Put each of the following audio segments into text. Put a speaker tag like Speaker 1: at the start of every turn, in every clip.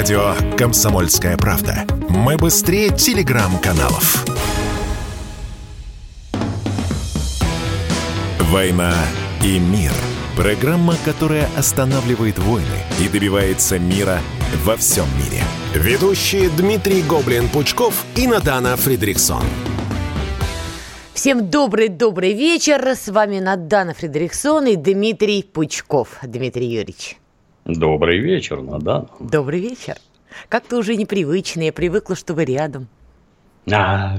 Speaker 1: Радио «Комсомольская правда». Мы быстрее телеграм-каналов. «Война и мир». Программа, которая останавливает войны и добивается мира во всем мире. Ведущие Дмитрий Гоблин-Пучков и Надана Фридриксон.
Speaker 2: Всем добрый-добрый вечер. С вами Надана Фридриксон и Дмитрий Пучков. Дмитрий Юрьевич.
Speaker 3: Добрый вечер, Надана.
Speaker 2: Добрый вечер. Как-то уже непривычно, я привыкла, что вы рядом.
Speaker 3: А.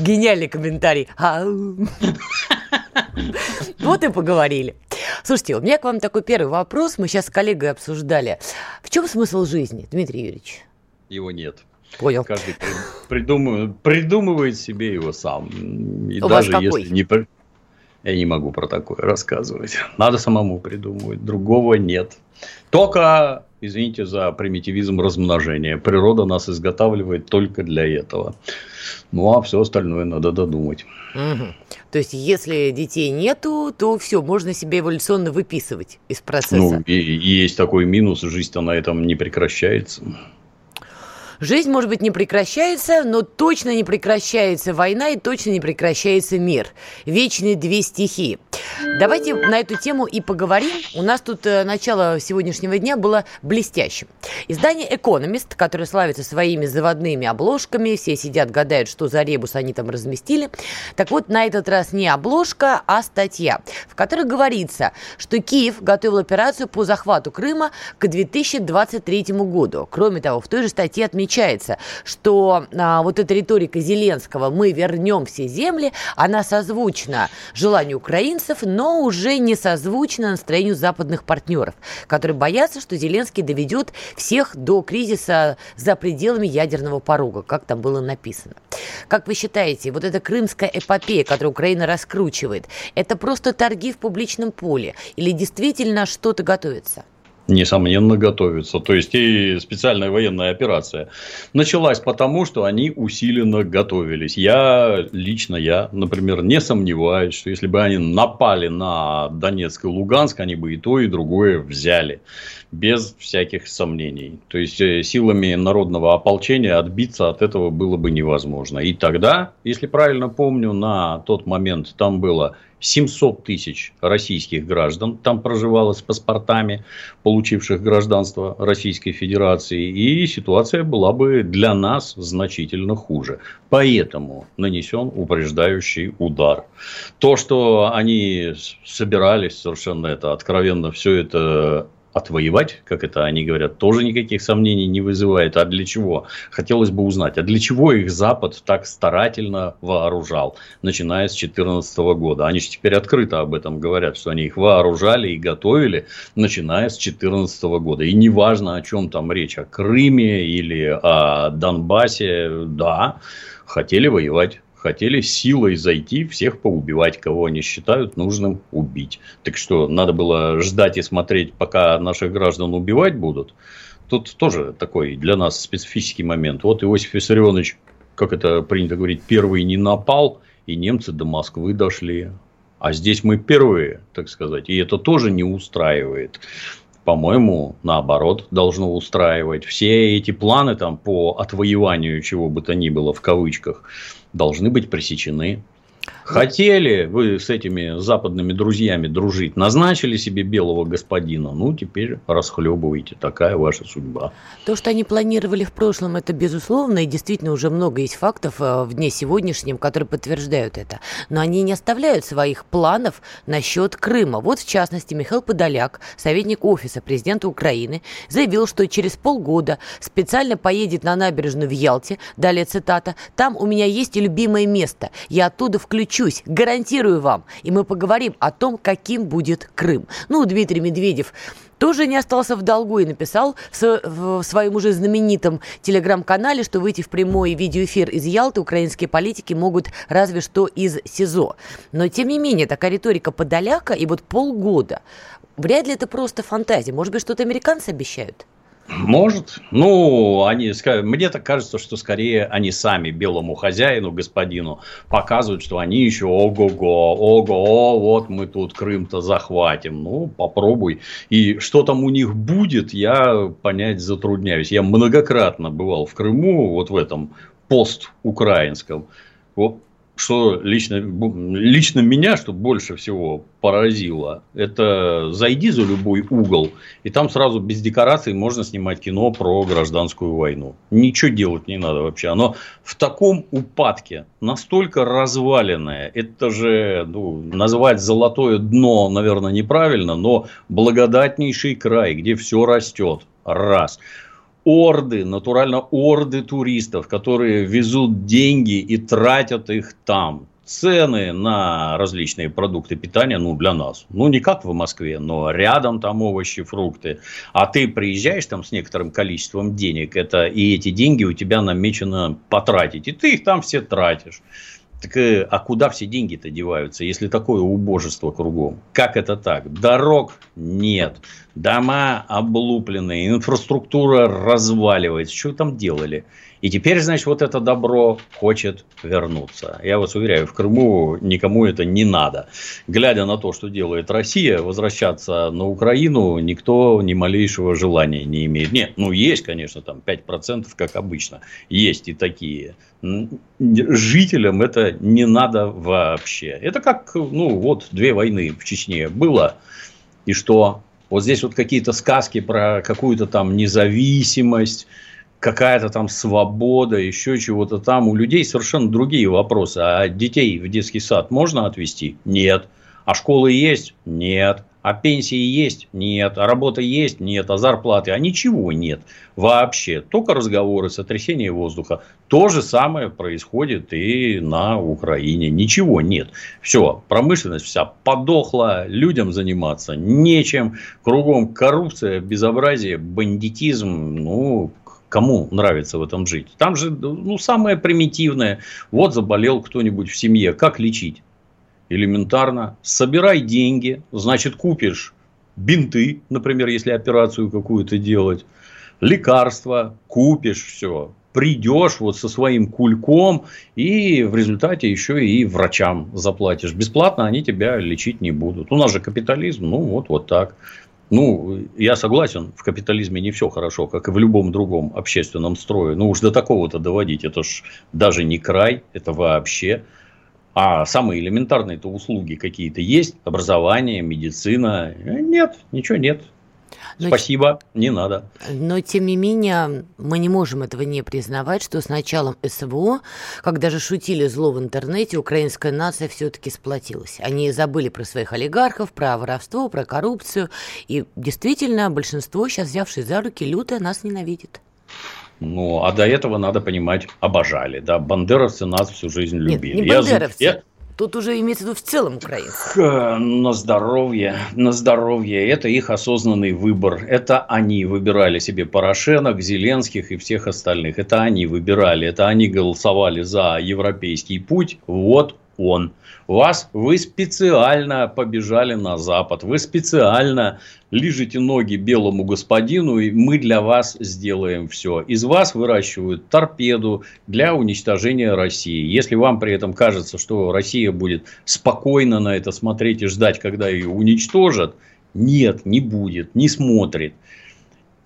Speaker 2: Гениальный комментарий. Вот и поговорили. Слушайте, у меня к вам такой первый вопрос. Мы сейчас с коллегой обсуждали. В чем смысл жизни, Дмитрий Юрьевич?
Speaker 3: Его нет.
Speaker 2: Понял.
Speaker 3: Каждый придумывает, придумывает себе его сам.
Speaker 2: И У даже если
Speaker 3: не я не могу про такое рассказывать. Надо самому придумывать. Другого нет. Только, извините за примитивизм размножения. Природа нас изготавливает только для этого. Ну, а все остальное надо додумать.
Speaker 2: Угу. То есть, если детей нету, то все, можно себе эволюционно выписывать из процесса.
Speaker 3: Ну, и, и есть такой минус, жизнь-то на этом не прекращается.
Speaker 2: Жизнь, может быть, не прекращается, но точно не прекращается война и точно не прекращается мир. Вечные две стихии. Давайте на эту тему и поговорим. У нас тут э, начало сегодняшнего дня было блестящим. Издание «Экономист», которое славится своими заводными обложками, все сидят, гадают, что за ребус они там разместили. Так вот, на этот раз не обложка, а статья, в которой говорится, что Киев готовил операцию по захвату Крыма к 2023 году. Кроме того, в той же статье отмечается, что а, вот эта риторика Зеленского «мы вернем все земли», она созвучна желанию украинцев, но уже не созвучно настроению западных партнеров, которые боятся, что Зеленский доведет всех до кризиса за пределами ядерного порога, как там было написано. Как вы считаете, вот эта крымская эпопея, которую Украина раскручивает, это просто торги в публичном поле или действительно что-то готовится?
Speaker 3: Несомненно, готовится. То есть, и специальная военная операция началась потому, что они усиленно готовились. Я, лично я, например, не сомневаюсь, что если бы они напали на Донецк и Луганск, они бы и то, и другое взяли. Без всяких сомнений. То есть, э, силами народного ополчения отбиться от этого было бы невозможно. И тогда, если правильно помню, на тот момент там было 700 тысяч российских граждан там проживало с паспортами, получивших гражданство Российской Федерации, и ситуация была бы для нас значительно хуже. Поэтому нанесен упреждающий удар. То, что они собирались совершенно это откровенно все это отвоевать, как это они говорят, тоже никаких сомнений не вызывает. А для чего? Хотелось бы узнать, а для чего их Запад так старательно вооружал, начиная с 2014 года? Они же теперь открыто об этом говорят, что они их вооружали и готовили, начиная с 2014 года. И неважно, о чем там речь, о Крыме или о Донбассе, да, хотели воевать хотели силой зайти, всех поубивать, кого они считают нужным убить. Так что, надо было ждать и смотреть, пока наших граждан убивать будут. Тут тоже такой для нас специфический момент. Вот Иосиф Виссарионович, как это принято говорить, первый не напал, и немцы до Москвы дошли. А здесь мы первые, так сказать. И это тоже не устраивает по-моему, наоборот, должно устраивать. Все эти планы там по отвоеванию чего бы то ни было в кавычках должны быть пресечены. Хотели вы с этими западными друзьями дружить, назначили себе белого господина, ну, теперь расхлебывайте, такая ваша судьба.
Speaker 2: То, что они планировали в прошлом, это безусловно, и действительно уже много есть фактов э, в дне сегодняшнем, которые подтверждают это. Но они не оставляют своих планов насчет Крыма. Вот, в частности, Михаил Подоляк, советник офиса президента Украины, заявил, что через полгода специально поедет на набережную в Ялте, далее цитата, «Там у меня есть любимое место, я оттуда включу учусь, гарантирую вам. И мы поговорим о том, каким будет Крым. Ну, Дмитрий Медведев тоже не остался в долгу и написал в своем уже знаменитом телеграм-канале, что выйти в прямой видеоэфир из Ялты украинские политики могут разве что из СИЗО. Но, тем не менее, такая риторика Подоляка и вот полгода. Вряд ли это просто фантазия. Может быть, что-то американцы обещают?
Speaker 3: Может. Ну, они, мне так кажется, что скорее они сами белому хозяину, господину, показывают, что они еще ого-го, ого, вот мы тут Крым-то захватим. Ну, попробуй. И что там у них будет, я понять затрудняюсь. Я многократно бывал в Крыму, вот в этом пост-украинском. Вот что лично, лично меня, что больше всего поразило, это зайди за любой угол, и там сразу без декораций можно снимать кино про гражданскую войну. Ничего делать не надо вообще. Оно в таком упадке, настолько разваленное. Это же, ну, назвать золотое дно, наверное, неправильно, но благодатнейший край, где все растет. Раз орды, натурально орды туристов, которые везут деньги и тратят их там. Цены на различные продукты питания, ну, для нас, ну, не как в Москве, но рядом там овощи, фрукты. А ты приезжаешь там с некоторым количеством денег, это, и эти деньги у тебя намечено потратить, и ты их там все тратишь. Так, э, а куда все деньги-то деваются, если такое убожество кругом? Как это так? Дорог нет, дома облупленные, инфраструктура разваливается. Что там делали? И теперь, значит, вот это добро хочет вернуться. Я вас уверяю, в Крыму никому это не надо. Глядя на то, что делает Россия, возвращаться на Украину никто ни малейшего желания не имеет. Нет, ну есть, конечно, там 5%, как обычно. Есть и такие. Жителям это не надо вообще. Это как, ну, вот две войны в Чечне было. И что? Вот здесь вот какие-то сказки про какую-то там независимость, какая-то там свобода, еще чего-то там. У людей совершенно другие вопросы. А детей в детский сад можно отвезти? Нет. А школы есть? Нет. А пенсии есть? Нет. А работа есть? Нет. А зарплаты? А ничего нет. Вообще. Только разговоры, сотрясение воздуха. То же самое происходит и на Украине. Ничего нет. Все. Промышленность вся подохла. Людям заниматься нечем. Кругом коррупция, безобразие, бандитизм. Ну, кому нравится в этом жить. Там же ну, самое примитивное. Вот заболел кто-нибудь в семье. Как лечить? Элементарно. Собирай деньги. Значит, купишь бинты, например, если операцию какую-то делать. Лекарства. Купишь все. Придешь вот со своим кульком и в результате еще и врачам заплатишь. Бесплатно они тебя лечить не будут. У нас же капитализм, ну вот, вот так. Ну, я согласен, в капитализме не все хорошо, как и в любом другом общественном строе. Ну, уж до такого-то доводить, это ж даже не край, это вообще. А самые элементарные-то услуги какие-то есть, образование, медицина. Нет, ничего нет. Но, Спасибо, не надо.
Speaker 2: Но, тем не менее, мы не можем этого не признавать, что с началом СВО, когда же шутили зло в интернете, украинская нация все-таки сплотилась. Они забыли про своих олигархов, про воровство, про коррупцию. И действительно, большинство, сейчас взявшись за руки, люто нас ненавидит.
Speaker 3: Ну, а до этого, надо понимать, обожали. Да? Бандеровцы нас всю жизнь любили. Нет,
Speaker 2: не бандеровцы. Я, Тут уже имеется в виду в целом украинцы.
Speaker 3: На здоровье, на здоровье. Это их осознанный выбор. Это они выбирали себе Порошенок, Зеленских и всех остальных. Это они выбирали. Это они голосовали за европейский путь. Вот он. Вас, вы специально побежали на Запад, вы специально лижете ноги белому господину, и мы для вас сделаем все. Из вас выращивают торпеду для уничтожения России. Если вам при этом кажется, что Россия будет спокойно на это смотреть и ждать, когда ее уничтожат, нет, не будет, не смотрит.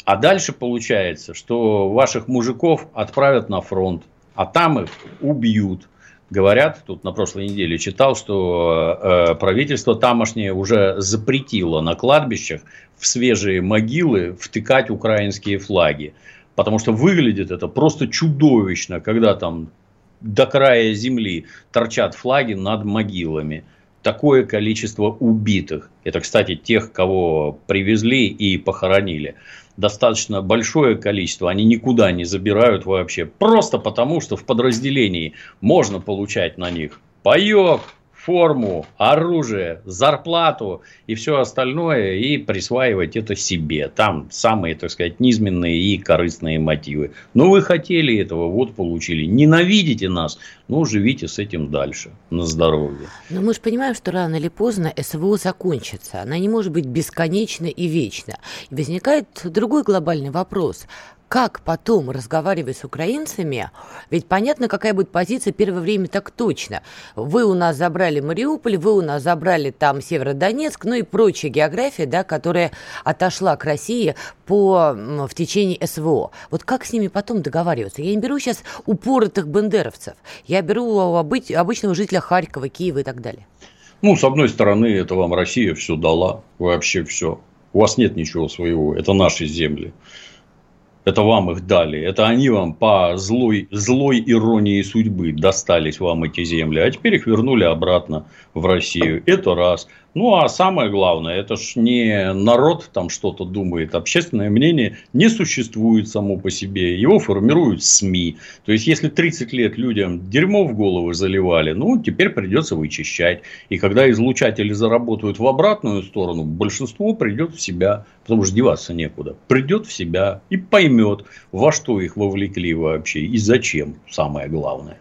Speaker 3: А дальше получается, что ваших мужиков отправят на фронт, а там их убьют говорят, тут на прошлой неделе читал, что э, правительство тамошнее уже запретило на кладбищах в свежие могилы втыкать украинские флаги. Потому что выглядит это просто чудовищно, когда там до края земли торчат флаги над могилами. Такое количество убитых. Это, кстати, тех, кого привезли и похоронили достаточно большое количество, они никуда не забирают вообще. Просто потому, что в подразделении можно получать на них паек, форму, оружие, зарплату и все остальное, и присваивать это себе. Там самые, так сказать, низменные и корыстные мотивы. Но вы хотели этого, вот получили. Ненавидите нас, ну, живите с этим дальше, на здоровье.
Speaker 2: Но мы же понимаем, что рано или поздно СВО закончится. Она не может быть бесконечна и вечна. Возникает другой глобальный вопрос как потом разговаривать с украинцами, ведь понятно, какая будет позиция первое время так точно. Вы у нас забрали Мариуполь, вы у нас забрали там Северодонецк, ну и прочая география, да, которая отошла к России по, в течение СВО. Вот как с ними потом договариваться? Я не беру сейчас упоротых бендеровцев, я беру обыч, обычного жителя Харькова, Киева и так далее.
Speaker 3: Ну, с одной стороны, это вам Россия все дала, вообще все. У вас нет ничего своего, это наши земли. Это вам их дали. Это они вам по злой, злой иронии судьбы достались вам эти земли. А теперь их вернули обратно в Россию. Это раз. Ну, а самое главное, это ж не народ там что-то думает. Общественное мнение не существует само по себе. Его формируют СМИ. То есть, если 30 лет людям дерьмо в головы заливали, ну, теперь придется вычищать. И когда излучатели заработают в обратную сторону, большинство придет в себя. Потому что деваться некуда. Придет в себя и поймет, во что их вовлекли вообще и зачем, самое главное.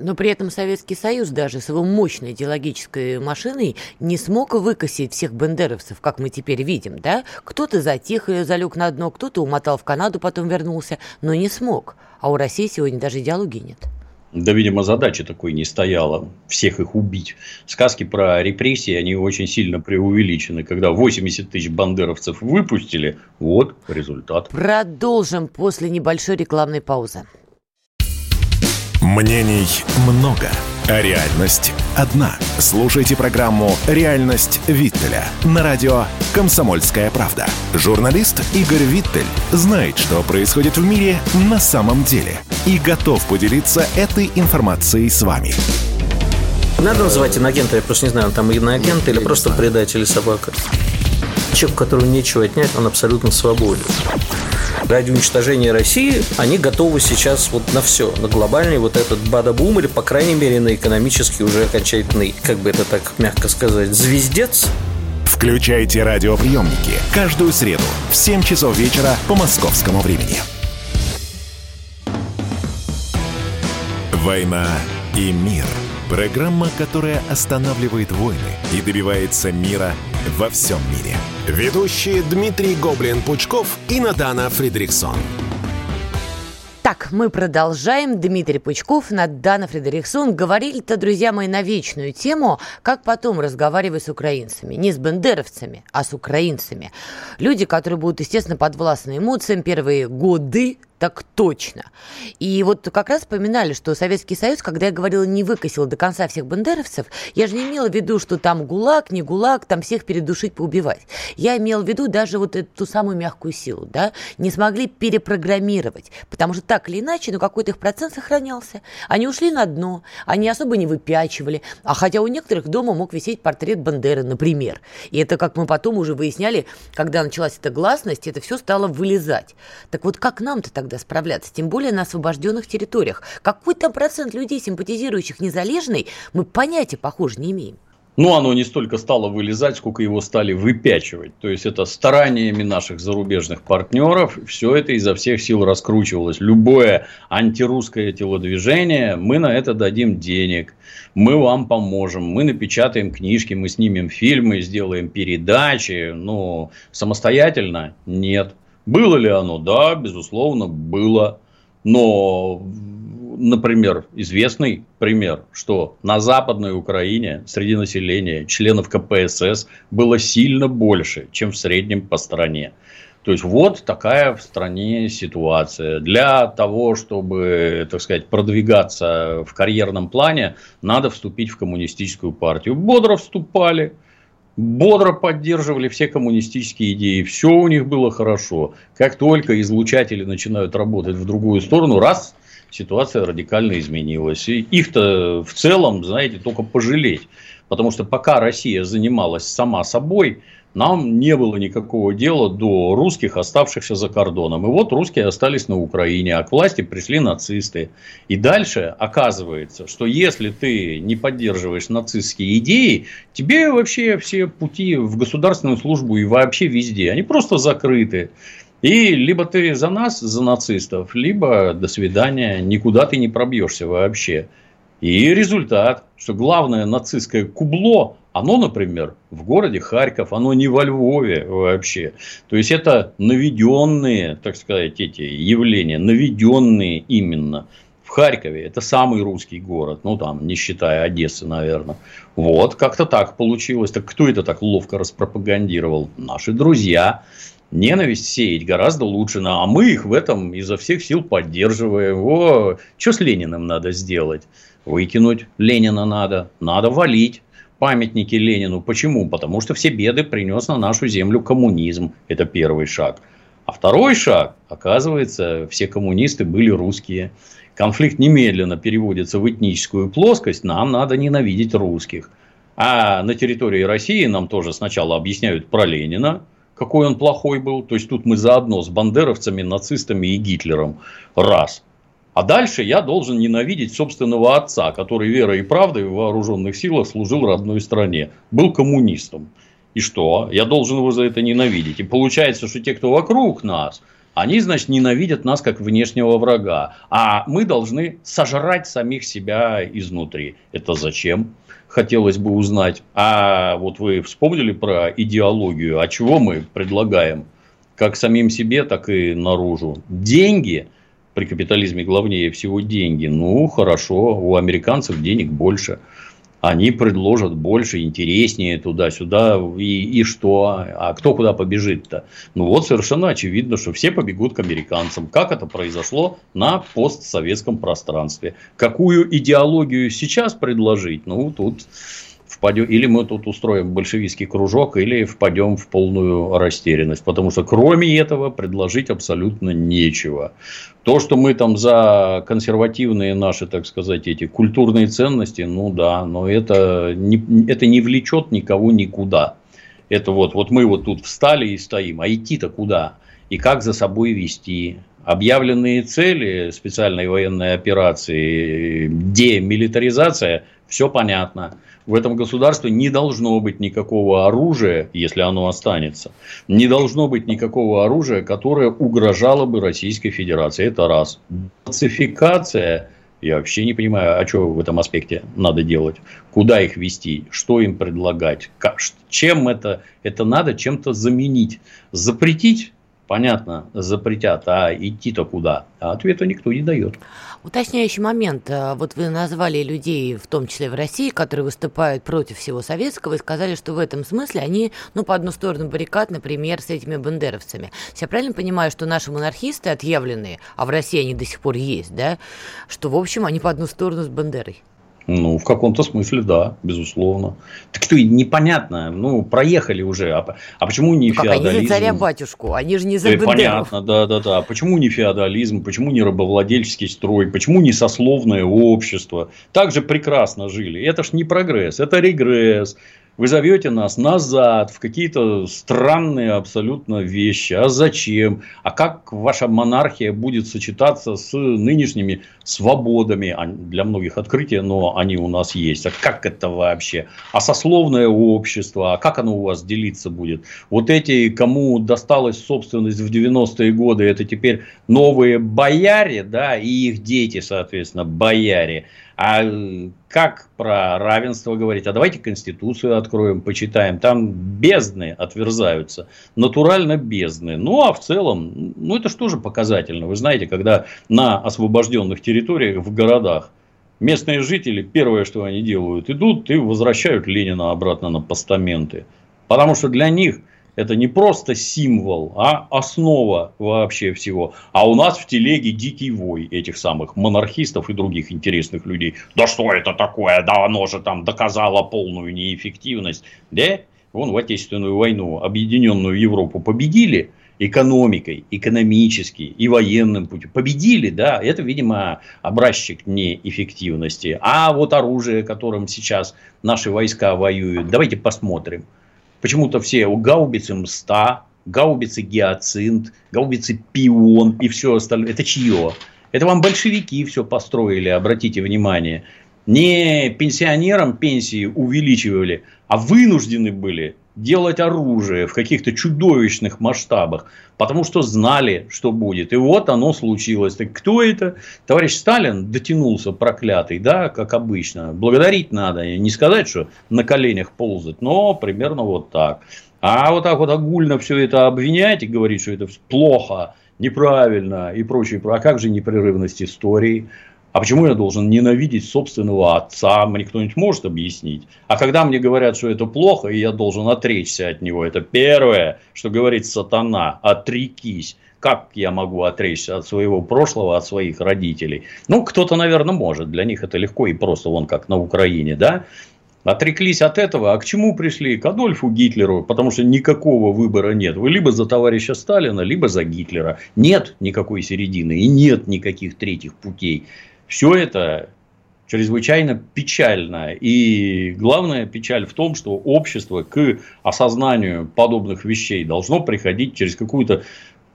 Speaker 2: Но при этом Советский Союз даже с его мощной идеологической машиной не смог выкосить всех бендеровцев, как мы теперь видим, да? Кто-то затих и залег на дно, кто-то умотал в Канаду, потом вернулся, но не смог. А у России сегодня даже идеологии нет.
Speaker 3: Да, видимо, задача такой не стояла, всех их убить. Сказки про репрессии, они очень сильно преувеличены. Когда 80 тысяч бандеровцев выпустили, вот результат.
Speaker 2: Продолжим после небольшой рекламной паузы.
Speaker 1: Мнений много, а реальность одна. Слушайте программу «Реальность Виттеля» на радио «Комсомольская правда». Журналист Игорь Виттель знает, что происходит в мире на самом деле и готов поделиться этой информацией с вами.
Speaker 4: Надо называть иногента, я просто не знаю, он там иноагент или просто предатель собака. Человек, которого нечего отнять, он абсолютно свободен ради уничтожения России они готовы сейчас вот на все, на глобальный вот этот бадабум или, по крайней мере, на экономический уже окончательный, как бы это так мягко сказать, звездец.
Speaker 1: Включайте радиоприемники каждую среду в 7 часов вечера по московскому времени. «Война и мир» – программа, которая останавливает войны и добивается мира во всем мире – Ведущие Дмитрий Гоблин-Пучков и Натана Фридриксон.
Speaker 2: Так, мы продолжаем. Дмитрий Пучков, Надана Фредериксон. Говорили-то, друзья мои, на вечную тему, как потом разговаривать с украинцами. Не с бендеровцами, а с украинцами. Люди, которые будут, естественно, подвластны эмоциям первые годы так точно. И вот как раз вспоминали, что Советский Союз, когда я говорила, не выкосил до конца всех бандеровцев, я же не имела в виду, что там гулаг, не гулаг, там всех передушить, поубивать. Я имела в виду даже вот эту ту самую мягкую силу, да, не смогли перепрограммировать, потому что так или иначе, ну какой-то их процент сохранялся. Они ушли на дно, они особо не выпячивали, а хотя у некоторых дома мог висеть портрет Бандеры, например. И это, как мы потом уже выясняли, когда началась эта гласность, это все стало вылезать. Так вот, как нам-то тогда тогда справляться, тем более на освобожденных территориях. Какой там процент людей, симпатизирующих незалежной, мы понятия, похоже, не имеем.
Speaker 3: Ну, оно не столько стало вылезать, сколько его стали выпячивать. То есть, это стараниями наших зарубежных партнеров. Все это изо всех сил раскручивалось. Любое антирусское телодвижение, мы на это дадим денег. Мы вам поможем. Мы напечатаем книжки, мы снимем фильмы, сделаем передачи. Но самостоятельно нет. Было ли оно? Да, безусловно, было. Но, например, известный пример, что на Западной Украине среди населения членов КПСС было сильно больше, чем в среднем по стране. То есть, вот такая в стране ситуация. Для того, чтобы, так сказать, продвигаться в карьерном плане, надо вступить в коммунистическую партию. Бодро вступали – бодро поддерживали все коммунистические идеи, все у них было хорошо. Как только излучатели начинают работать в другую сторону, раз, ситуация радикально изменилась. И их-то в целом, знаете, только пожалеть. Потому что пока Россия занималась сама собой, нам не было никакого дела до русских, оставшихся за кордоном. И вот русские остались на Украине, а к власти пришли нацисты. И дальше оказывается, что если ты не поддерживаешь нацистские идеи, тебе вообще все пути в государственную службу и вообще везде, они просто закрыты. И либо ты за нас, за нацистов, либо до свидания, никуда ты не пробьешься вообще. И результат, что главное нацистское кубло, оно, например, в городе Харьков, оно не во Львове вообще. То есть, это наведенные, так сказать, эти явления, наведенные именно в Харькове. Это самый русский город, ну там, не считая Одессы, наверное. Вот, как-то так получилось. Так кто это так ловко распропагандировал? Наши друзья ненависть сеять гораздо лучше, а мы их в этом изо всех сил поддерживаем. О, что с Лениным надо сделать? Выкинуть Ленина надо, надо валить памятники Ленину. Почему? Потому что все беды принес на нашу землю коммунизм. Это первый шаг. А второй шаг, оказывается, все коммунисты были русские. Конфликт немедленно переводится в этническую плоскость. Нам надо ненавидеть русских. А на территории России нам тоже сначала объясняют про Ленина, какой он плохой был. То есть, тут мы заодно с бандеровцами, нацистами и Гитлером. Раз. А дальше я должен ненавидеть собственного отца, который верой и правдой в вооруженных силах служил родной стране. Был коммунистом. И что? Я должен его за это ненавидеть. И получается, что те, кто вокруг нас, они, значит, ненавидят нас как внешнего врага. А мы должны сожрать самих себя изнутри. Это зачем? Хотелось бы узнать. А вот вы вспомнили про идеологию. А чего мы предлагаем? Как самим себе, так и наружу. Деньги – при капитализме главнее всего деньги. Ну, хорошо, у американцев денег больше. Они предложат больше, интереснее туда-сюда. И, и что? А кто куда побежит-то? Ну, вот совершенно очевидно, что все побегут к американцам. Как это произошло на постсоветском пространстве? Какую идеологию сейчас предложить? Ну, тут впадем, или мы тут устроим большевистский кружок, или впадем в полную растерянность. Потому что кроме этого предложить абсолютно нечего. То, что мы там за консервативные наши, так сказать, эти культурные ценности, ну да, но это не, это не влечет никого никуда. Это вот, вот мы вот тут встали и стоим, а идти-то куда? И как за собой вести? Объявленные цели специальной военной операции, демилитаризация, все понятно в этом государстве не должно быть никакого оружия, если оно останется. Не должно быть никакого оружия, которое угрожало бы Российской Федерации. Это раз. Пацификация. Я вообще не понимаю, а что в этом аспекте надо делать. Куда их вести, что им предлагать, как, чем это, это надо чем-то заменить. Запретить понятно, запретят, а идти-то куда? А ответа никто не дает.
Speaker 2: Уточняющий момент. А, вот вы назвали людей, в том числе в России, которые выступают против всего советского, и сказали, что в этом смысле они, ну, по одну сторону баррикад, например, с этими бандеровцами. Я правильно понимаю, что наши монархисты отъявленные, а в России они до сих пор есть, да, что, в общем, они по одну сторону с Бандерой?
Speaker 3: Ну, в каком-то смысле, да, безусловно. Так что непонятно, ну, проехали уже. А, а почему не как, феодализм? Они
Speaker 2: за царя-батюшку, они же не за э,
Speaker 3: Понятно, да, да, да. Почему не феодализм, почему не рабовладельческий строй, почему не сословное общество? Так же прекрасно жили. Это ж не прогресс, это регресс. Вы зовете нас назад в какие-то странные абсолютно вещи. А зачем? А как ваша монархия будет сочетаться с нынешними свободами? Для многих открытия, но они у нас есть. А как это вообще? А сословное общество? А как оно у вас делиться будет? Вот эти, кому досталась собственность в 90-е годы, это теперь новые бояре, да, и их дети, соответственно, бояре. А как про равенство говорить? А давайте Конституцию откроем, почитаем. Там бездны отверзаются. Натурально бездны. Ну, а в целом, ну, это же показательно? Вы знаете, когда на освобожденных территориях в городах местные жители, первое, что они делают, идут и возвращают Ленина обратно на постаменты. Потому что для них это не просто символ, а основа вообще всего. А у нас в телеге дикий вой этих самых монархистов и других интересных людей. Да что это такое? Да оно же там доказало полную неэффективность. Да? Вон в Отечественную войну объединенную Европу победили экономикой, экономически и военным путем. Победили, да, это, видимо, образчик неэффективности. А вот оружие, которым сейчас наши войска воюют, давайте посмотрим – почему-то все гаубицы МСТА, гаубицы Гиацинт, гаубицы Пион и все остальное. Это чье? Это вам большевики все построили, обратите внимание. Не пенсионерам пенсии увеличивали, а вынуждены были делать оружие в каких-то чудовищных масштабах, потому что знали, что будет. И вот оно случилось. Так кто это? Товарищ Сталин дотянулся проклятый, да, как обычно. Благодарить надо. Не сказать, что на коленях ползать, но примерно вот так. А вот так вот огульно все это обвинять и говорить, что это плохо, неправильно и прочее. А как же непрерывность истории? А почему я должен ненавидеть собственного отца? Мне кто-нибудь может объяснить? А когда мне говорят, что это плохо, и я должен отречься от него, это первое, что говорит сатана, отрекись. Как я могу отречься от своего прошлого, от своих родителей? Ну, кто-то, наверное, может. Для них это легко и просто, вон как на Украине, да? Отреклись от этого, а к чему пришли? К Адольфу Гитлеру, потому что никакого выбора нет. Вы либо за товарища Сталина, либо за Гитлера. Нет никакой середины и нет никаких третьих путей. Все это чрезвычайно печально. И главная печаль в том, что общество к осознанию подобных вещей должно приходить через какую-то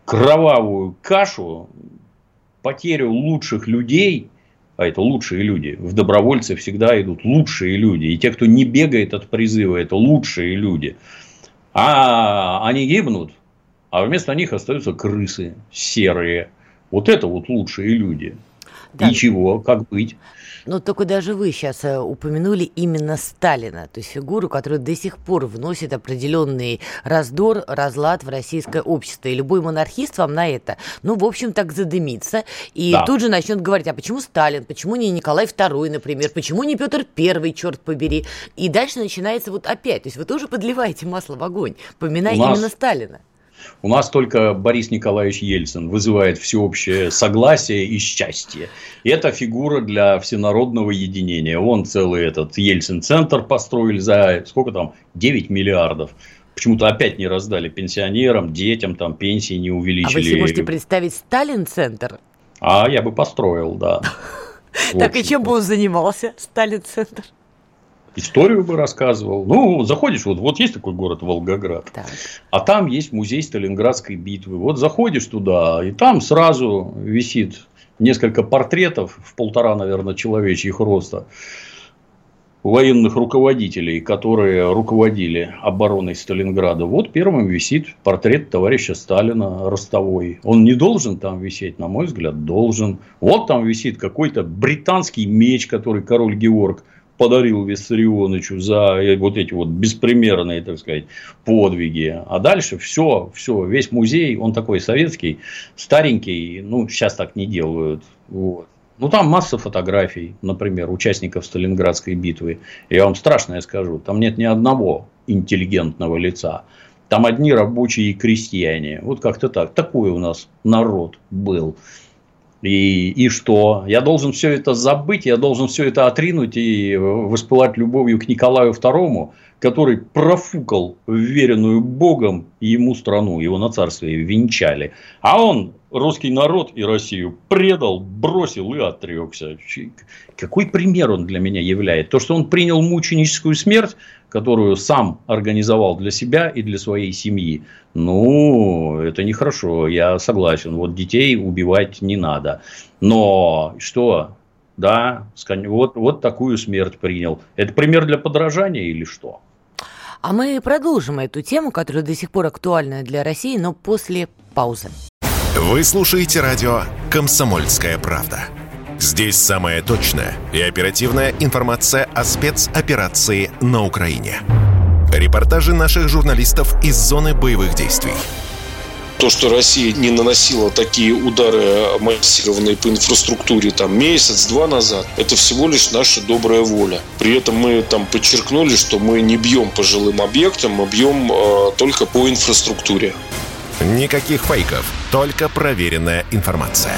Speaker 3: кровавую кашу, потерю лучших людей, а это лучшие люди. В добровольцы всегда идут лучшие люди. И те, кто не бегает от призыва, это лучшие люди. А они гибнут, а вместо них остаются крысы серые. Вот это вот лучшие люди. Да. Ничего, как быть?
Speaker 2: Но только даже вы сейчас э, упомянули именно Сталина, то есть фигуру, которая до сих пор вносит определенный раздор, разлад в российское общество. И любой монархист вам на это, ну, в общем, так задымится. И да. тут же начнет говорить, а почему Сталин, почему не Николай II, например, почему не Петр I, черт побери. И дальше начинается вот опять. То есть вы тоже подливаете масло в огонь, поминая нас... именно Сталина.
Speaker 3: У нас только Борис Николаевич Ельцин вызывает всеобщее согласие и счастье. И это фигура для всенародного единения. Он целый этот Ельцин-центр построили за сколько там? 9 миллиардов. Почему-то опять не раздали пенсионерам, детям, там пенсии не увеличили. А вы
Speaker 2: себе можете представить Сталин-центр?
Speaker 3: А я бы построил, да.
Speaker 2: Так и чем бы он занимался, Сталин-центр?
Speaker 3: Историю бы рассказывал. Ну, заходишь, вот, вот есть такой город Волгоград, так. а там есть музей Сталинградской битвы. Вот заходишь туда, и там сразу висит несколько портретов в полтора, наверное, человечьих роста военных руководителей, которые руководили обороной Сталинграда. Вот первым висит портрет товарища Сталина ростовой. Он не должен там висеть, на мой взгляд, должен. Вот там висит какой-то британский меч, который король Георг подарил Виссарионовичу за вот эти вот беспримерные, так сказать, подвиги. А дальше все, все, весь музей, он такой советский, старенький, ну, сейчас так не делают. Вот. Ну, там масса фотографий, например, участников Сталинградской битвы. Я вам страшное скажу, там нет ни одного интеллигентного лица. Там одни рабочие и крестьяне. Вот как-то так. Такой у нас народ был. И, и что? Я должен все это забыть, я должен все это отринуть и воспылать любовью к Николаю II, который профукал веренную Богом ему страну, его на царстве венчали. А он русский народ и Россию предал, бросил и отрекся. Какой пример он для меня является? То, что он принял мученическую смерть, которую сам организовал для себя и для своей семьи, ну, это нехорошо, я согласен. Вот детей убивать не надо. Но что? Да, вот, вот такую смерть принял. Это пример для подражания или что?
Speaker 2: А мы продолжим эту тему, которая до сих пор актуальна для России, но после паузы.
Speaker 1: Вы слушаете радио «Комсомольская правда». Здесь самая точная и оперативная информация о спецоперации на Украине. Репортажи наших журналистов из зоны боевых действий.
Speaker 5: То, что Россия не наносила такие удары массированные по инфраструктуре там месяц-два назад, это всего лишь наша добрая воля. При этом мы там подчеркнули, что мы не бьем по жилым объектам, мы бьем э, только по инфраструктуре.
Speaker 1: Никаких фейков, только проверенная информация.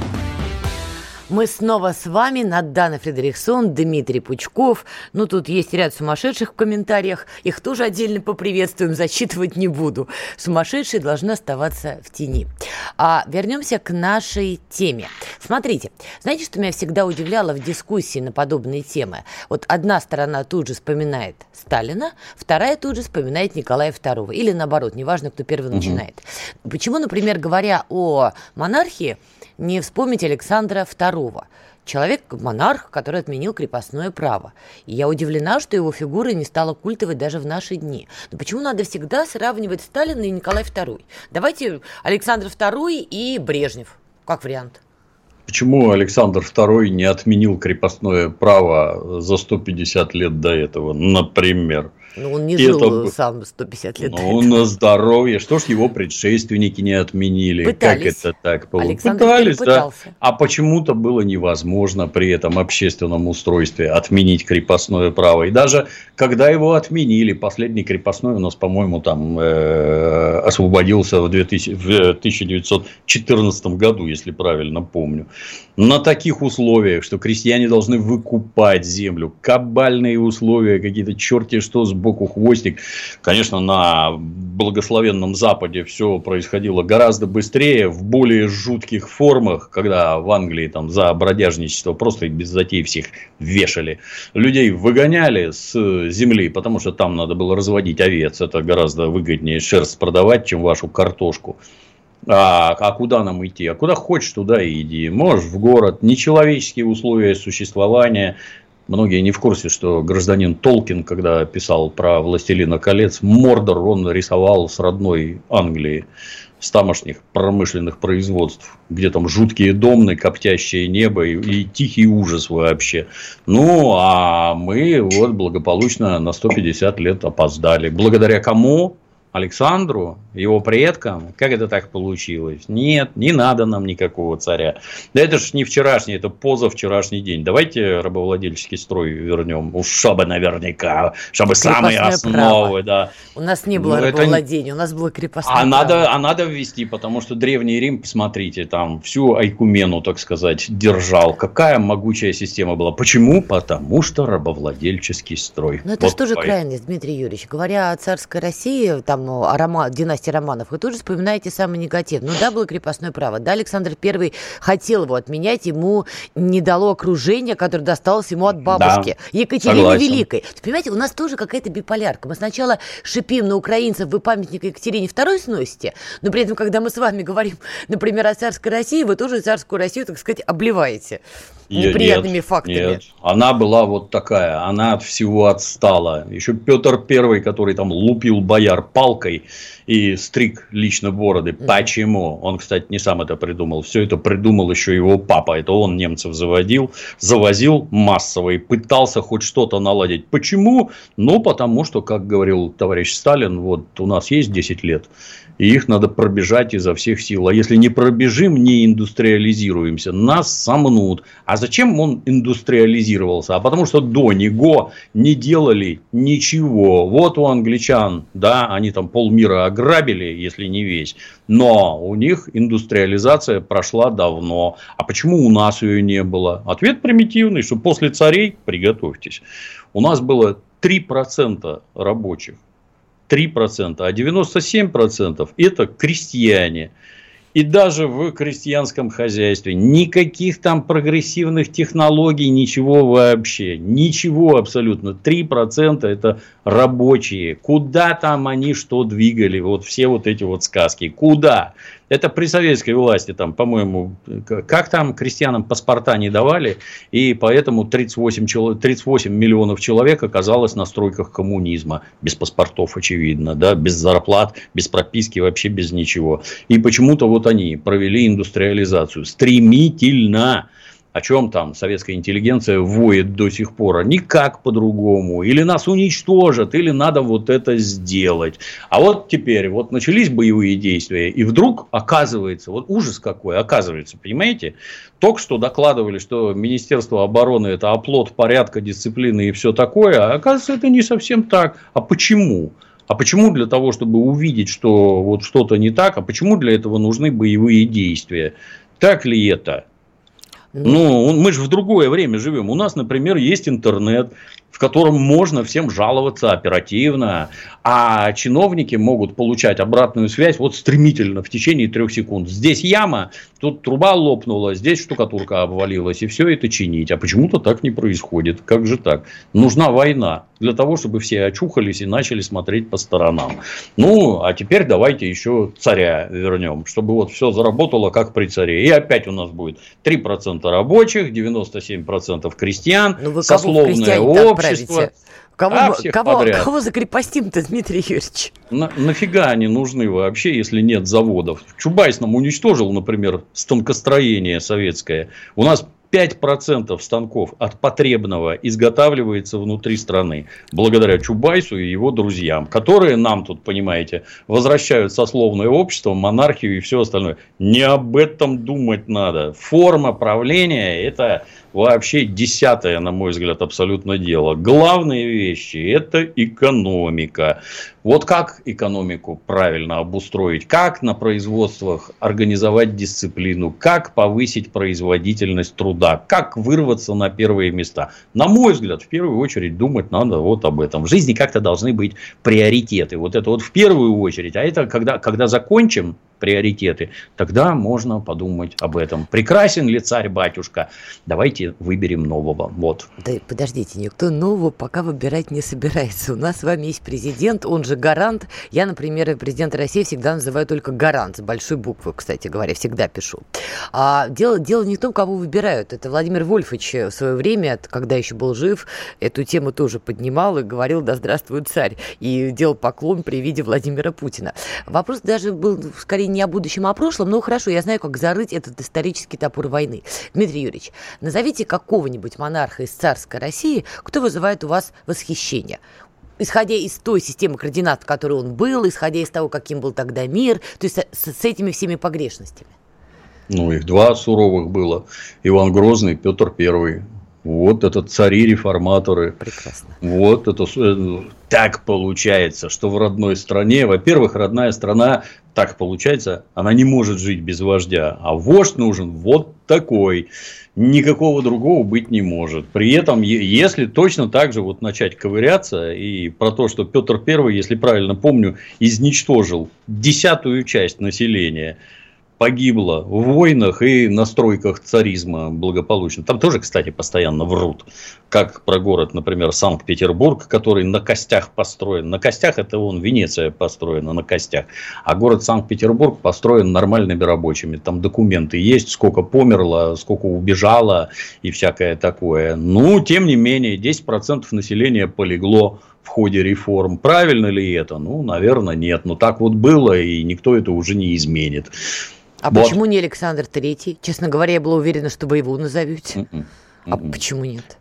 Speaker 2: Мы снова с вами, Надана Фредериксон, Дмитрий Пучков. Ну, тут есть ряд сумасшедших в комментариях. Их тоже отдельно поприветствуем, зачитывать не буду. Сумасшедшие должны оставаться в тени. А вернемся к нашей теме. Смотрите, знаете, что меня всегда удивляло в дискуссии на подобные темы? Вот одна сторона тут же вспоминает Сталина, вторая тут же вспоминает Николая II. Или наоборот, неважно, кто первый угу. начинает. Почему, например, говоря о монархии, не вспомнить Александра II. Человек-монарх, который отменил крепостное право. И я удивлена, что его фигура не стала культовой даже в наши дни. Но почему надо всегда сравнивать Сталина и Николай II? Давайте Александр II и Брежнев, как вариант.
Speaker 3: Почему Александр II не отменил крепостное право за 150 лет до этого, например?
Speaker 2: Ну, он не жил это... сам 150 лет.
Speaker 3: Ну, на здоровье. Что ж его предшественники не отменили?
Speaker 2: Пытались.
Speaker 3: Как это так?
Speaker 2: Александр Пытались, да.
Speaker 3: А почему-то было невозможно при этом общественном устройстве отменить крепостное право. И даже когда его отменили, последний крепостной у нас, по-моему, там э, освободился в, 2000, в 1914 году, если правильно помню. На таких условиях, что крестьяне должны выкупать землю, кабальные условия, какие-то черти что с сбоку хвостик. Конечно, на благословенном Западе все происходило гораздо быстрее, в более жутких формах, когда в Англии там за бродяжничество просто без затей всех вешали. Людей выгоняли с земли, потому что там надо было разводить овец. Это гораздо выгоднее шерсть продавать, чем вашу картошку. А, а куда нам идти? А куда хочешь, туда и иди. Можешь в город. Нечеловеческие условия существования. Многие не в курсе, что гражданин Толкин, когда писал про «Властелина колец», Мордор он рисовал с родной Англии, с тамошних промышленных производств, где там жуткие домны, коптящее небо и, и тихий ужас вообще. Ну, а мы вот благополучно на 150 лет опоздали. Благодаря кому? Александру, его предкам, как это так получилось? Нет, не надо нам никакого царя. Да это ж не вчерашний, это позавчерашний день. Давайте рабовладельческий строй вернем. Уж чтобы наверняка, чтобы самые основы, да.
Speaker 2: У нас не было ну, рабовладения, это... у нас было крепостное
Speaker 3: а право. Надо, а надо ввести, потому что Древний Рим, посмотрите, там всю Айкумену, так сказать, держал. Какая могучая система была. Почему? Потому что рабовладельческий строй.
Speaker 2: Ну это вот же крайность, Дмитрий Юрьевич? Говоря о царской России, там там о Рома, династии Романов, вы тут же вспоминаете самый негатив. Ну да, было крепостное право. Да, Александр I хотел его отменять, ему не дало окружение, которое досталось ему от бабушки. Да, Екатерины согласен. Великой. Понимаете, у нас тоже какая-то биполярка. Мы сначала шипим на украинцев, вы памятник Екатерине II сносите, но при этом, когда мы с вами говорим, например, о царской России, вы тоже царскую Россию, так сказать, обливаете неприятными нет, фактами. Нет,
Speaker 3: она была вот такая, она от всего отстала. Еще Петр Первый, который там лупил бояр палкой и стриг лично бороды. Mm. Почему? Он, кстати, не сам это придумал. Все это придумал еще его папа. Это он немцев заводил, завозил массово и пытался хоть что-то наладить. Почему? Ну, потому что, как говорил товарищ Сталин, вот у нас есть 10 лет, и их надо пробежать изо всех сил. А если не пробежим, не индустриализируемся, нас сомнут. А зачем он индустриализировался? А потому что до него не делали ничего. Вот у англичан, да, они там полмира ограбили, если не весь. Но у них индустриализация прошла давно. А почему у нас ее не было? Ответ примитивный, что после царей, приготовьтесь, у нас было 3% рабочих. 3%, а 97% это крестьяне. И даже в крестьянском хозяйстве никаких там прогрессивных технологий, ничего вообще. Ничего абсолютно. 3% это рабочие. Куда там они что двигали? Вот все вот эти вот сказки. Куда? Это при советской власти, там, по-моему, как там крестьянам паспорта не давали, и поэтому 38, 38 миллионов человек оказалось на стройках коммунизма. Без паспортов, очевидно, да, без зарплат, без прописки, вообще без ничего. И почему-то вот они провели индустриализацию стремительно о чем там советская интеллигенция воет до сих пор, а никак по-другому. Или нас уничтожат, или надо вот это сделать. А вот теперь вот начались боевые действия, и вдруг оказывается, вот ужас какой, оказывается, понимаете, только что докладывали, что Министерство обороны это оплот порядка, дисциплины и все такое, а оказывается, это не совсем так. А почему? А почему для того, чтобы увидеть, что вот что-то не так, а почему для этого нужны боевые действия? Так ли это? Ну, мы же в другое время живем. У нас, например, есть интернет, в котором можно всем жаловаться оперативно, а чиновники могут получать обратную связь вот стремительно в течение трех секунд. Здесь яма, тут труба лопнула, здесь штукатурка обвалилась, и все это чинить. А почему-то так не происходит. Как же так? Нужна война для того, чтобы все очухались и начали смотреть по сторонам. Ну, а теперь давайте еще царя вернем, чтобы вот все заработало как при царе. И опять у нас будет 3% рабочих, 97% крестьян, ну, сословное общество.
Speaker 2: Кого, а кого, кого закрепостим-то, Дмитрий Юрьевич?
Speaker 3: На, нафига они нужны вообще, если нет заводов? Чубайс нам уничтожил, например, станкостроение советское. У нас 5% станков от потребного изготавливается внутри страны, благодаря Чубайсу и его друзьям, которые нам тут, понимаете, возвращают сословное общество, монархию и все остальное. Не об этом думать надо. Форма правления – это вообще десятое, на мой взгляд, абсолютно дело. Главные вещи – это экономика. Вот как экономику правильно обустроить, как на производствах организовать дисциплину, как повысить производительность труда, как вырваться на первые места. На мой взгляд, в первую очередь думать надо вот об этом. В жизни как-то должны быть приоритеты. Вот это вот в первую очередь. А это когда, когда закончим приоритеты, тогда можно подумать об этом. Прекрасен ли царь-батюшка? Давайте выберем нового. Вот.
Speaker 2: Да подождите, никто нового пока выбирать не собирается. У нас с вами есть президент, он же гарант. Я, например, президента России всегда называю только гарант, с большой буквы, кстати говоря, всегда пишу. А дело, дело не в том, кого выбирают. Это Владимир Вольфович в свое время, когда еще был жив, эту тему тоже поднимал и говорил «Да здравствует царь!» и делал поклон при виде Владимира Путина. Вопрос даже был скорее не о будущем, а о прошлом, но хорошо, я знаю, как зарыть этот исторический топор войны. Дмитрий Юрьевич, назовите какого-нибудь монарха из царской России, кто вызывает у вас восхищение исходя из той системы координат, в которой он был, исходя из того, каким был тогда мир, то есть с, с этими всеми погрешностями?
Speaker 3: Ну, их два суровых было. Иван Грозный, Петр Первый. Вот это цари-реформаторы.
Speaker 2: Прекрасно.
Speaker 3: Вот это э, так получается, что в родной стране, во-первых, родная страна, так получается, она не может жить без вождя, а вождь нужен вот такой. Никакого другого быть не может. При этом, если точно так же вот начать ковыряться, и про то, что Петр Первый, если правильно помню, изничтожил десятую часть населения – погибло в войнах и на стройках царизма благополучно. Там тоже, кстати, постоянно врут. Как про город, например, Санкт-Петербург, который на костях построен. На костях это он, Венеция построена на костях. А город Санкт-Петербург построен нормальными рабочими. Там документы есть, сколько померло, сколько убежало и всякое такое. Ну, тем не менее, 10% населения полегло в ходе реформ. Правильно ли это? Ну, наверное, нет. Но так вот было, и никто это уже не изменит.
Speaker 2: А вот. почему не Александр Третий? Честно говоря, я была уверена, что вы его назовете. Mm-mm. А почему нет?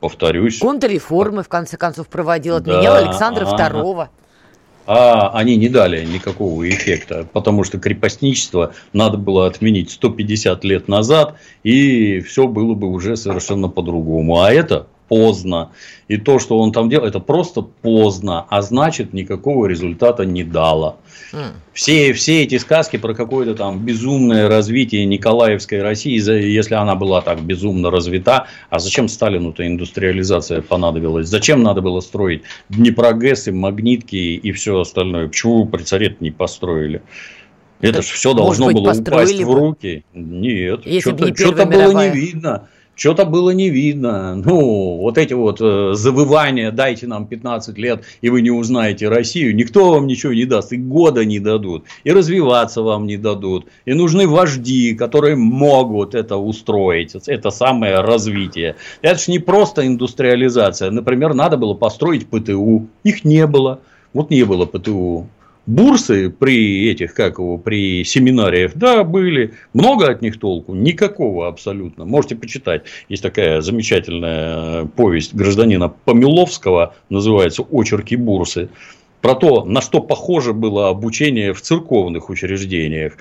Speaker 3: Повторюсь.
Speaker 2: Контрреформы, в конце концов, проводил, отменял да, Александра ага.
Speaker 3: А они не дали никакого эффекта, потому что крепостничество надо было отменить 150 лет назад, и все было бы уже совершенно по-другому. А это поздно. И то, что он там делал, это просто поздно, а значит, никакого результата не дало. Все, все эти сказки про какое-то там безумное развитие Николаевской России, если она была так безумно развита, а зачем Сталину-то индустриализация понадобилась? Зачем надо было строить Днепрогэс и магнитки и все остальное? Почему при царе не построили? Это же все должно быть, было упасть в руки. Нет, что-то, что-то было не видно что-то было не видно. Ну, вот эти вот э, завывания, дайте нам 15 лет, и вы не узнаете Россию, никто вам ничего не даст, и года не дадут, и развиваться вам не дадут. И нужны вожди, которые могут это устроить, это самое развитие. Это же не просто индустриализация. Например, надо было построить ПТУ, их не было. Вот не было ПТУ бурсы при этих, как его, при семинариях, да, были. Много от них толку? Никакого абсолютно. Можете почитать. Есть такая замечательная повесть гражданина Помиловского, называется «Очерки бурсы». Про то, на что похоже было обучение в церковных учреждениях.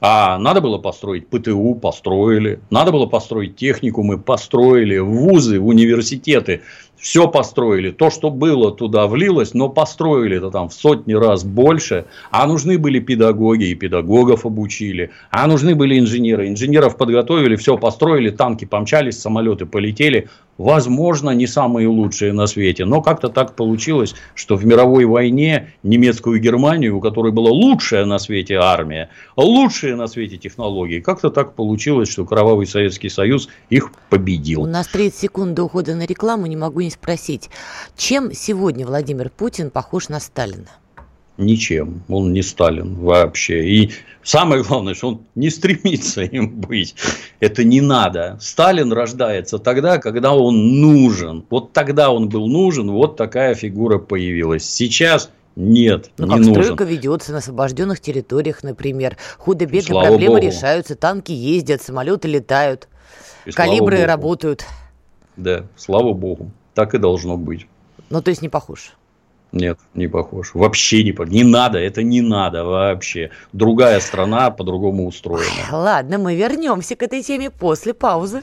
Speaker 3: А надо было построить ПТУ, построили. Надо было построить техникумы, построили. Вузы, университеты. Все построили. То, что было, туда влилось, но построили это там в сотни раз больше. А нужны были педагоги, и педагогов обучили. А нужны были инженеры. Инженеров подготовили, все построили, танки помчались, самолеты полетели возможно, не самые лучшие на свете, но как-то так получилось, что в мировой войне немецкую Германию, у которой была лучшая на свете армия, лучшие на свете технологии, как-то так получилось, что Кровавый Советский Союз их победил.
Speaker 2: У нас 30 секунд до ухода на рекламу, не могу не спросить, чем сегодня Владимир Путин похож на Сталина?
Speaker 3: ничем. Он не Сталин вообще. И самое главное, что он не стремится им быть. Это не надо. Сталин рождается тогда, когда он нужен. Вот тогда он был нужен, вот такая фигура появилась. Сейчас нет,
Speaker 2: ну,
Speaker 3: не
Speaker 2: как
Speaker 3: нужен.
Speaker 2: стройка ведется на освобожденных территориях, например. Худо-бедно проблемы
Speaker 3: Богу.
Speaker 2: решаются, танки ездят, самолеты летают,
Speaker 3: И
Speaker 2: калибры работают.
Speaker 3: Да, слава богу. Так и должно быть.
Speaker 2: Ну, то есть не похож.
Speaker 3: Нет, не похож. Вообще не похож. Не надо, это не надо вообще. Другая страна по-другому устроена.
Speaker 2: Ладно, мы вернемся к этой теме после паузы.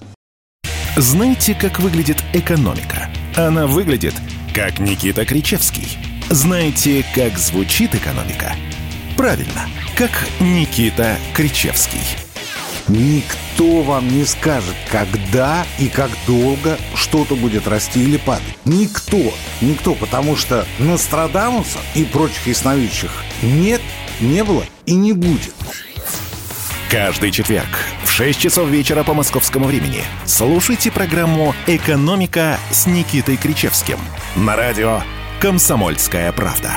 Speaker 1: Знаете, как выглядит экономика? Она выглядит, как Никита Кричевский. Знаете, как звучит экономика? Правильно, как Никита Кричевский.
Speaker 6: Никто вам не скажет, когда и как долго что-то будет расти или падать. Никто. Никто, потому что Нострадамуса и прочих ясновидящих нет, не было и не будет.
Speaker 1: Каждый четверг в 6 часов вечера по московскому времени слушайте программу «Экономика» с Никитой Кричевским на радио «Комсомольская правда».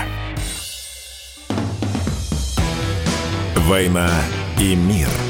Speaker 1: «Война и мир» –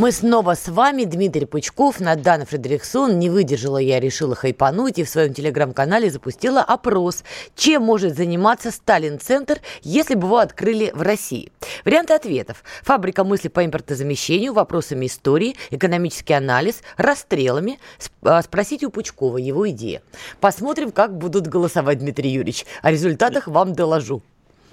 Speaker 2: Мы снова с вами, Дмитрий Пучков, Надана Фредериксон. Не выдержала я, решила хайпануть и в своем телеграм-канале запустила опрос, чем может заниматься Сталин-центр, если бы его открыли в России. Варианты ответов. Фабрика мысли по импортозамещению, вопросами истории, экономический анализ, расстрелами. А, Спросите у Пучкова его идея. Посмотрим, как будут голосовать, Дмитрий Юрьевич. О результатах вам доложу.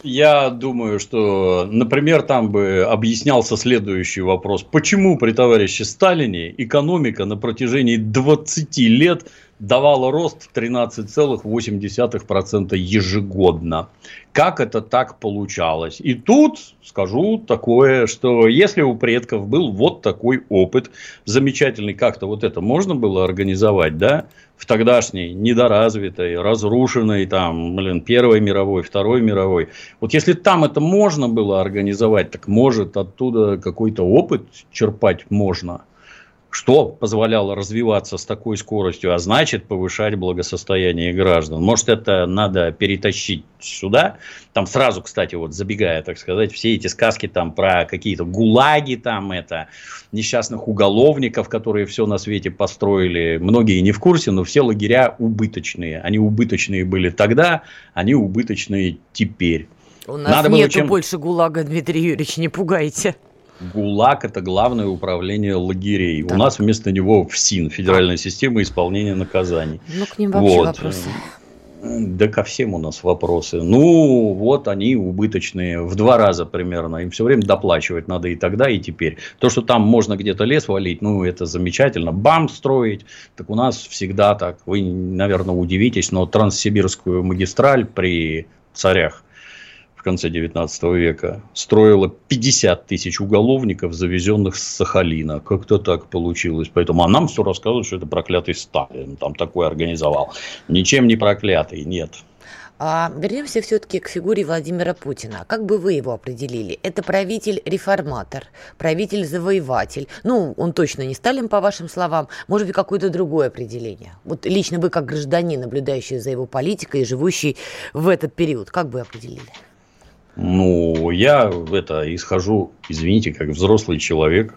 Speaker 3: Я думаю, что, например, там бы объяснялся следующий вопрос. Почему при товарище Сталине экономика на протяжении 20 лет давала рост в 13,8% ежегодно? Как это так получалось? И тут скажу такое, что если у предков был вот такой опыт замечательный, как-то вот это можно было организовать, да, в тогдашней недоразвитой, разрушенной там, блин, Первой мировой, Второй мировой. Вот если там это можно было организовать, так может оттуда какой-то опыт черпать можно. Что позволяло развиваться с такой скоростью, а значит повышать благосостояние граждан. Может это надо перетащить сюда. Там сразу, кстати, вот забегая, так сказать, все эти сказки там про какие-то гулаги, там это несчастных уголовников, которые все на свете построили. Многие не в курсе, но все лагеря убыточные. Они убыточные были тогда, они убыточные теперь.
Speaker 2: У нас
Speaker 3: Надо было
Speaker 2: нету
Speaker 3: чем-
Speaker 2: больше ГУЛАГа, Дмитрий Юрьевич, не пугайте.
Speaker 3: ГУЛАГ – это главное управление лагерей.
Speaker 2: Так.
Speaker 3: У нас вместо него ФСИН – Федеральная система исполнения наказаний.
Speaker 2: Ну, к ним вообще
Speaker 3: Вот.
Speaker 2: вопросы.
Speaker 3: Да ко всем у нас вопросы. Ну, вот они убыточные в два раза примерно. Им все время доплачивать надо и тогда, и теперь. То, что там можно где-то лес валить, ну, это замечательно. Бам строить, так у нас всегда так. Вы, наверное, удивитесь, но Транссибирскую магистраль при царях конце 19 века строила 50 тысяч уголовников, завезенных с Сахалина. Как-то так получилось. Поэтому а нам все рассказывают, что это проклятый Сталин там такое организовал. Ничем не проклятый, нет.
Speaker 2: А, вернемся все-таки к фигуре Владимира Путина. Как бы вы его определили? Это правитель-реформатор, правитель-завоеватель. Ну, он точно не Сталин, по вашим словам. Может быть, какое-то другое определение. Вот лично вы, как гражданин, наблюдающий за его политикой и живущий в этот период, как бы определили?
Speaker 3: Ну, я это исхожу, извините, как взрослый человек,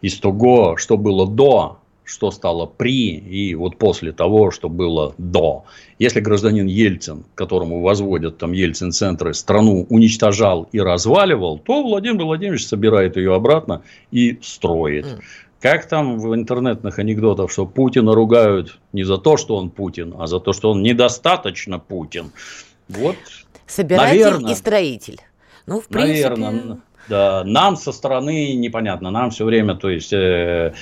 Speaker 3: из того, что было до, что стало при и вот после того, что было до. Если гражданин Ельцин, которому возводят там Ельцин-центры, страну уничтожал и разваливал, то Владимир Владимирович собирает ее обратно и строит.
Speaker 2: М.
Speaker 3: Как там в интернетных анекдотах, что Путина ругают не за то, что он Путин, а за то, что он недостаточно Путин. Вот
Speaker 2: Собиратель
Speaker 3: Наверно.
Speaker 2: и строитель. Ну, в принципе...
Speaker 3: Наверное, да. Нам со стороны непонятно. Нам все время, то есть... Э,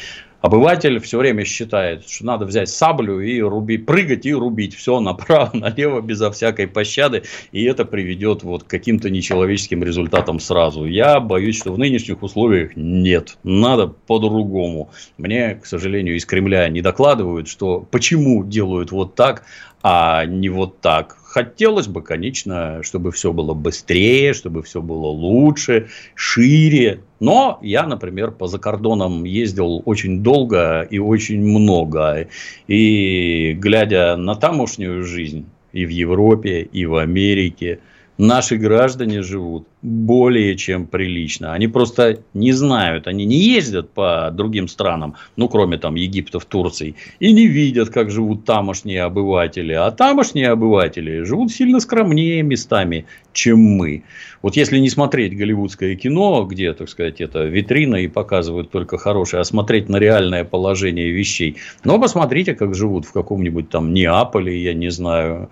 Speaker 3: Обыватель все время считает, что надо взять саблю и рубить, прыгать и рубить все направо, налево, безо всякой пощады, и это приведет вот к каким-то нечеловеческим результатам сразу. Я боюсь, что в нынешних условиях нет, надо по-другому. Мне, к сожалению, из Кремля не докладывают, что почему делают вот так, а не вот так. Хотелось бы, конечно, чтобы все было быстрее, чтобы все было лучше, шире. Но я, например, по закордонам ездил очень долго и очень много. И глядя на тамошнюю жизнь и в Европе, и в Америке, наши граждане живут более чем прилично. Они просто не знают, они не ездят по другим странам, ну, кроме там Египта, в Турции, и не видят, как живут тамошние обыватели. А тамошние обыватели живут сильно скромнее местами, чем мы. Вот если не смотреть голливудское кино, где, так сказать, это витрина и показывают только хорошее, а смотреть на реальное положение вещей, но посмотрите, как живут в каком-нибудь там Неаполе, я не знаю.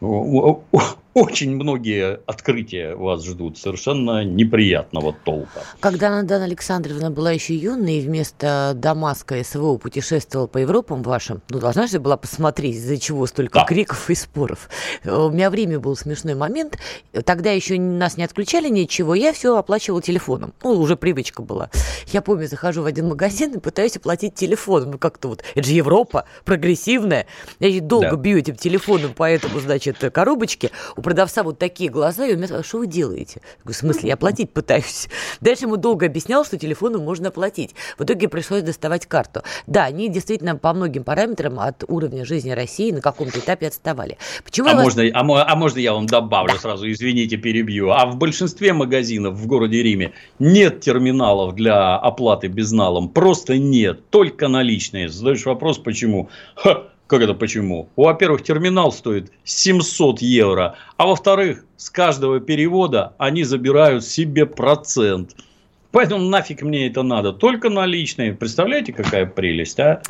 Speaker 3: Очень многие открытия вас ждут совершенно неприятного толка.
Speaker 2: Когда Надана Александровна была еще юной и вместо Дамаска СВО путешествовала по Европам вашим, ну, должна же была посмотреть, из-за чего столько да. криков и споров. У меня время был смешной момент. Тогда еще нас не отключали ничего, я все оплачивала телефоном. Ну, уже привычка была. Я помню, захожу в один магазин и пытаюсь оплатить телефоном. Ну, как-то вот, это же Европа, прогрессивная. Я долго да. бью этим телефоном по этому, значит, коробочке. У продавца вот такие глаза, и он меня что вы делаете? Говорю, в смысле, я оплатить пытаюсь. Дальше ему долго объяснял, что телефоном можно оплатить. В итоге пришлось доставать карту. Да, они действительно по многим параметрам от уровня жизни России на каком-то этапе отставали.
Speaker 3: Почему а, вас... можно, а, а можно я вам добавлю да. сразу, извините, перебью. А в большинстве магазинов в городе Риме нет терминалов для оплаты безналом. Просто нет. Только наличные. Задаешь вопрос, почему? Ха, как это почему? Во-первых, терминал стоит 700 евро, а во-вторых, с каждого перевода они забирают себе процент. Поэтому нафиг мне это надо. Только наличные. Представляете, какая прелесть, а?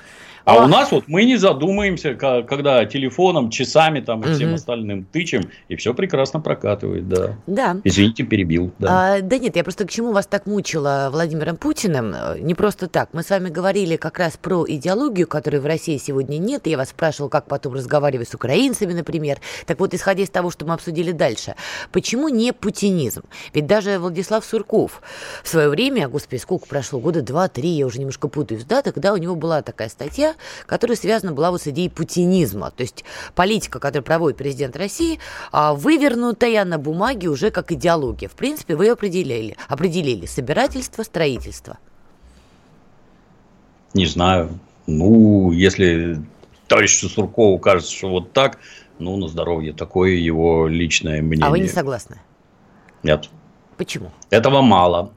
Speaker 3: А Ох. у нас вот мы не задумаемся, когда телефоном, часами там и всем угу. остальным тычем, и все прекрасно прокатывает, да.
Speaker 2: Да.
Speaker 3: Извините, перебил.
Speaker 2: Да. А, да нет, я просто к чему вас так мучила Владимиром Путиным? Не просто так. Мы с вами говорили как раз про идеологию, которой в России сегодня нет. И я вас спрашивала, как потом разговаривать с украинцами, например. Так вот, исходя из того, что мы обсудили дальше, почему не путинизм? Ведь даже Владислав Сурков в свое время, господи, сколько прошло, года два-три, я уже немножко путаюсь, да, тогда у него была такая статья, которая связана была вот с идеей путинизма. То есть политика, которую проводит президент России, а, вывернутая на бумаге уже как идеология. В принципе, вы ее определили. Определили собирательство, строительство.
Speaker 3: Не знаю. Ну, если товарищу Суркову кажется, что вот так, ну, на здоровье. Такое его личное мнение.
Speaker 2: А вы не согласны?
Speaker 3: Нет.
Speaker 2: Почему?
Speaker 3: Этого мало.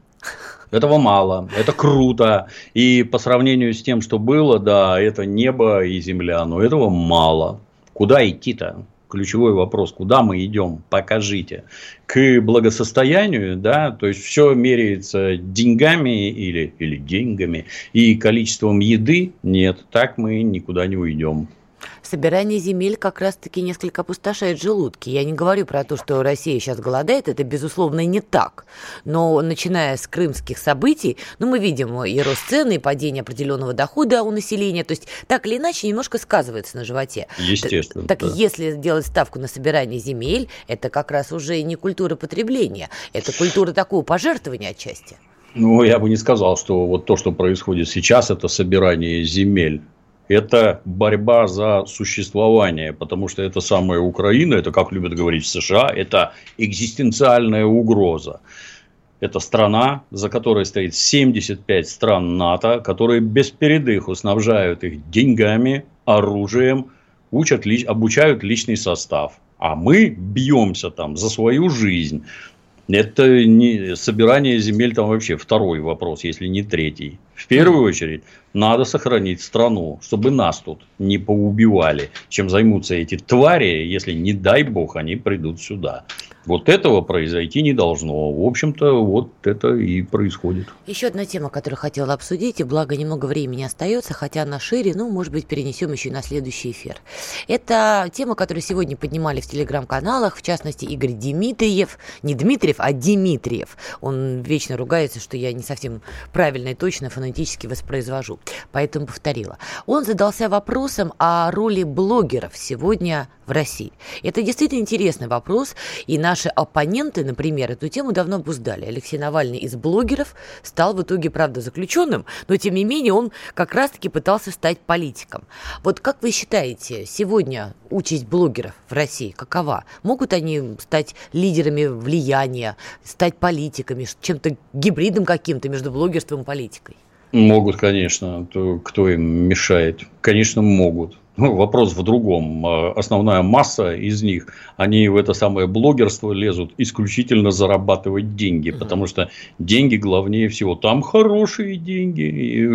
Speaker 3: Этого мало, это круто. И по сравнению с тем, что было, да, это небо и земля, но этого мало. Куда идти-то? Ключевой вопрос, куда мы идем, покажите. К благосостоянию, да, то есть все меряется деньгами или, или деньгами и количеством еды, нет, так мы никуда не уйдем
Speaker 2: собирание земель как раз-таки несколько опустошает желудки. Я не говорю про то, что Россия сейчас голодает, это, безусловно, не так. Но начиная с крымских событий, ну, мы видим и рост цены, и падение определенного дохода у населения, то есть так или иначе немножко сказывается на животе.
Speaker 3: Естественно.
Speaker 2: Так, да. если сделать ставку на собирание земель, это как раз уже не культура потребления, это культура такого пожертвования отчасти.
Speaker 3: Ну, я бы не сказал, что вот то, что происходит сейчас, это собирание земель это борьба за существование, потому что это самая Украина, это, как любят говорить в США, это экзистенциальная угроза. Это страна, за которой стоит 75 стран НАТО, которые без передыху снабжают их деньгами, оружием, учат, обучают личный состав. А мы бьемся там за свою жизнь. Это не собирание земель там вообще второй вопрос, если не третий. В первую очередь надо сохранить страну, чтобы нас тут не поубивали, чем займутся эти твари, если, не дай бог, они придут сюда. Вот этого произойти не должно. В общем-то, вот это и происходит.
Speaker 2: Еще одна тема, которую хотела обсудить, и благо немного времени остается, хотя она шире, ну, может быть, перенесем еще на следующий эфир. Это тема, которую сегодня поднимали в телеграм-каналах, в частности, Игорь Дмитриев, не Дмитриев, а Дмитриев. Он вечно ругается, что я не совсем правильно и точно фонетически воспроизвожу, поэтому повторила. Он задался вопросом о роли блогеров сегодня в России. Это действительно интересный вопрос, и наш Наши оппоненты, например, эту тему давно обуздали. Алексей Навальный из блогеров стал в итоге, правда, заключенным, но тем не менее он как раз-таки пытался стать политиком. Вот как вы считаете, сегодня участь блогеров в России какова? Могут они стать лидерами влияния, стать политиками, чем-то гибридом каким-то между блогерством и политикой?
Speaker 3: Могут, конечно. Кто им мешает? Конечно, могут. Ну, вопрос в другом. А, основная масса из них, они в это самое блогерство лезут исключительно зарабатывать деньги, угу. потому что деньги главнее всего. Там хорошие деньги. Э,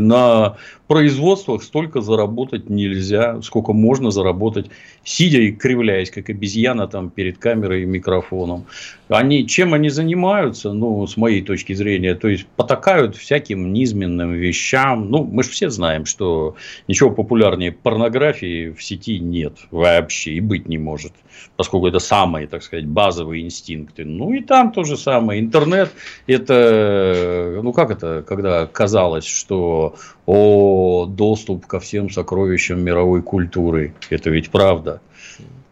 Speaker 3: на производствах столько заработать нельзя, сколько можно заработать, сидя и кривляясь, как обезьяна там перед камерой и микрофоном. Они, чем они занимаются, ну, с моей точки зрения, то есть потакают всяким низменным вещам. Ну, мы же все знаем, что ничего популярнее порнографии в сети нет вообще и быть не может, поскольку это самые, так сказать, базовые инстинкты. Ну, и там то же самое. Интернет – это, ну, как это, когда казалось, что о доступ ко всем сокровищам мировой культуры. Это ведь правда.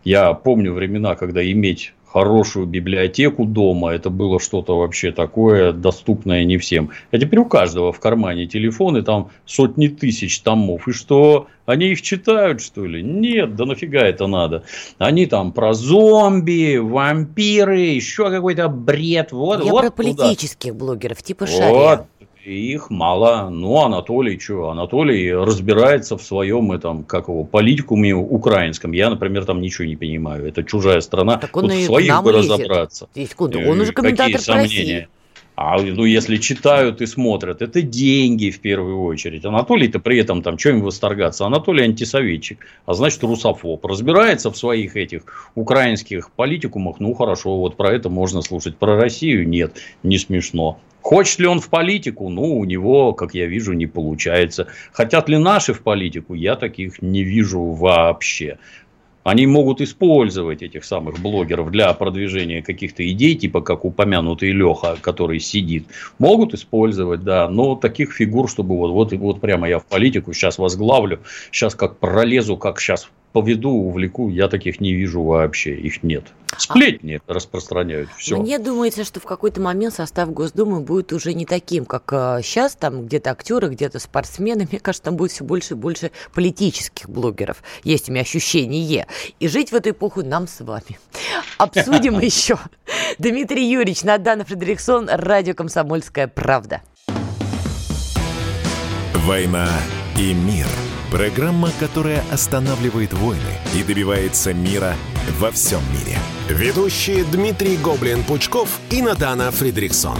Speaker 3: Я помню времена, когда иметь хорошую библиотеку дома, это было что-то вообще такое доступное не всем. А теперь у каждого в кармане телефон, и там сотни тысяч томов. И что, они их читают, что ли? Нет, да нафига это надо? Они там про зомби, вампиры, еще какой-то бред. Вот,
Speaker 2: Я
Speaker 3: вот
Speaker 2: про политических туда. блогеров, типа Шария.
Speaker 3: Их мало. Ну, Анатолий, что? Анатолий разбирается в своем этом, как его, политикуме украинском. Я, например, там ничего не понимаю. Это чужая страна.
Speaker 2: Так он Тут и своих бы лезет. разобраться. Секунду, он уже комментатор Какие сомнения? России.
Speaker 3: А ну, если читают и смотрят, это деньги в первую очередь. Анатолий-то при этом там, чем восторгаться? Анатолий антисоветчик, а значит русофоб. Разбирается в своих этих украинских политикумах, ну хорошо, вот про это можно слушать. Про Россию нет, не смешно. Хочет ли он в политику? Ну, у него, как я вижу, не получается. Хотят ли наши в политику? Я таких не вижу вообще. Они могут использовать этих самых блогеров для продвижения каких-то идей, типа как упомянутый Леха, который сидит. Могут использовать, да, но таких фигур, чтобы вот, вот, вот прямо я в политику сейчас возглавлю, сейчас как пролезу, как сейчас поведу, увлеку, я таких не вижу вообще, их нет. Сплетни а... распространяют все.
Speaker 2: Мне думается, что в какой-то момент состав Госдумы будет уже не таким, как э, сейчас, там где-то актеры, где-то спортсмены. Мне кажется, там будет все больше и больше политических блогеров. Есть у меня ощущение. И жить в эту эпоху нам с вами. Обсудим еще. Дмитрий Юрьевич, Надана Фредериксон, радио «Комсомольская правда».
Speaker 1: «Война и мир» – Программа, которая останавливает войны и добивается мира во всем мире. Ведущие Дмитрий Гоблин-Пучков и Надана Фридриксон.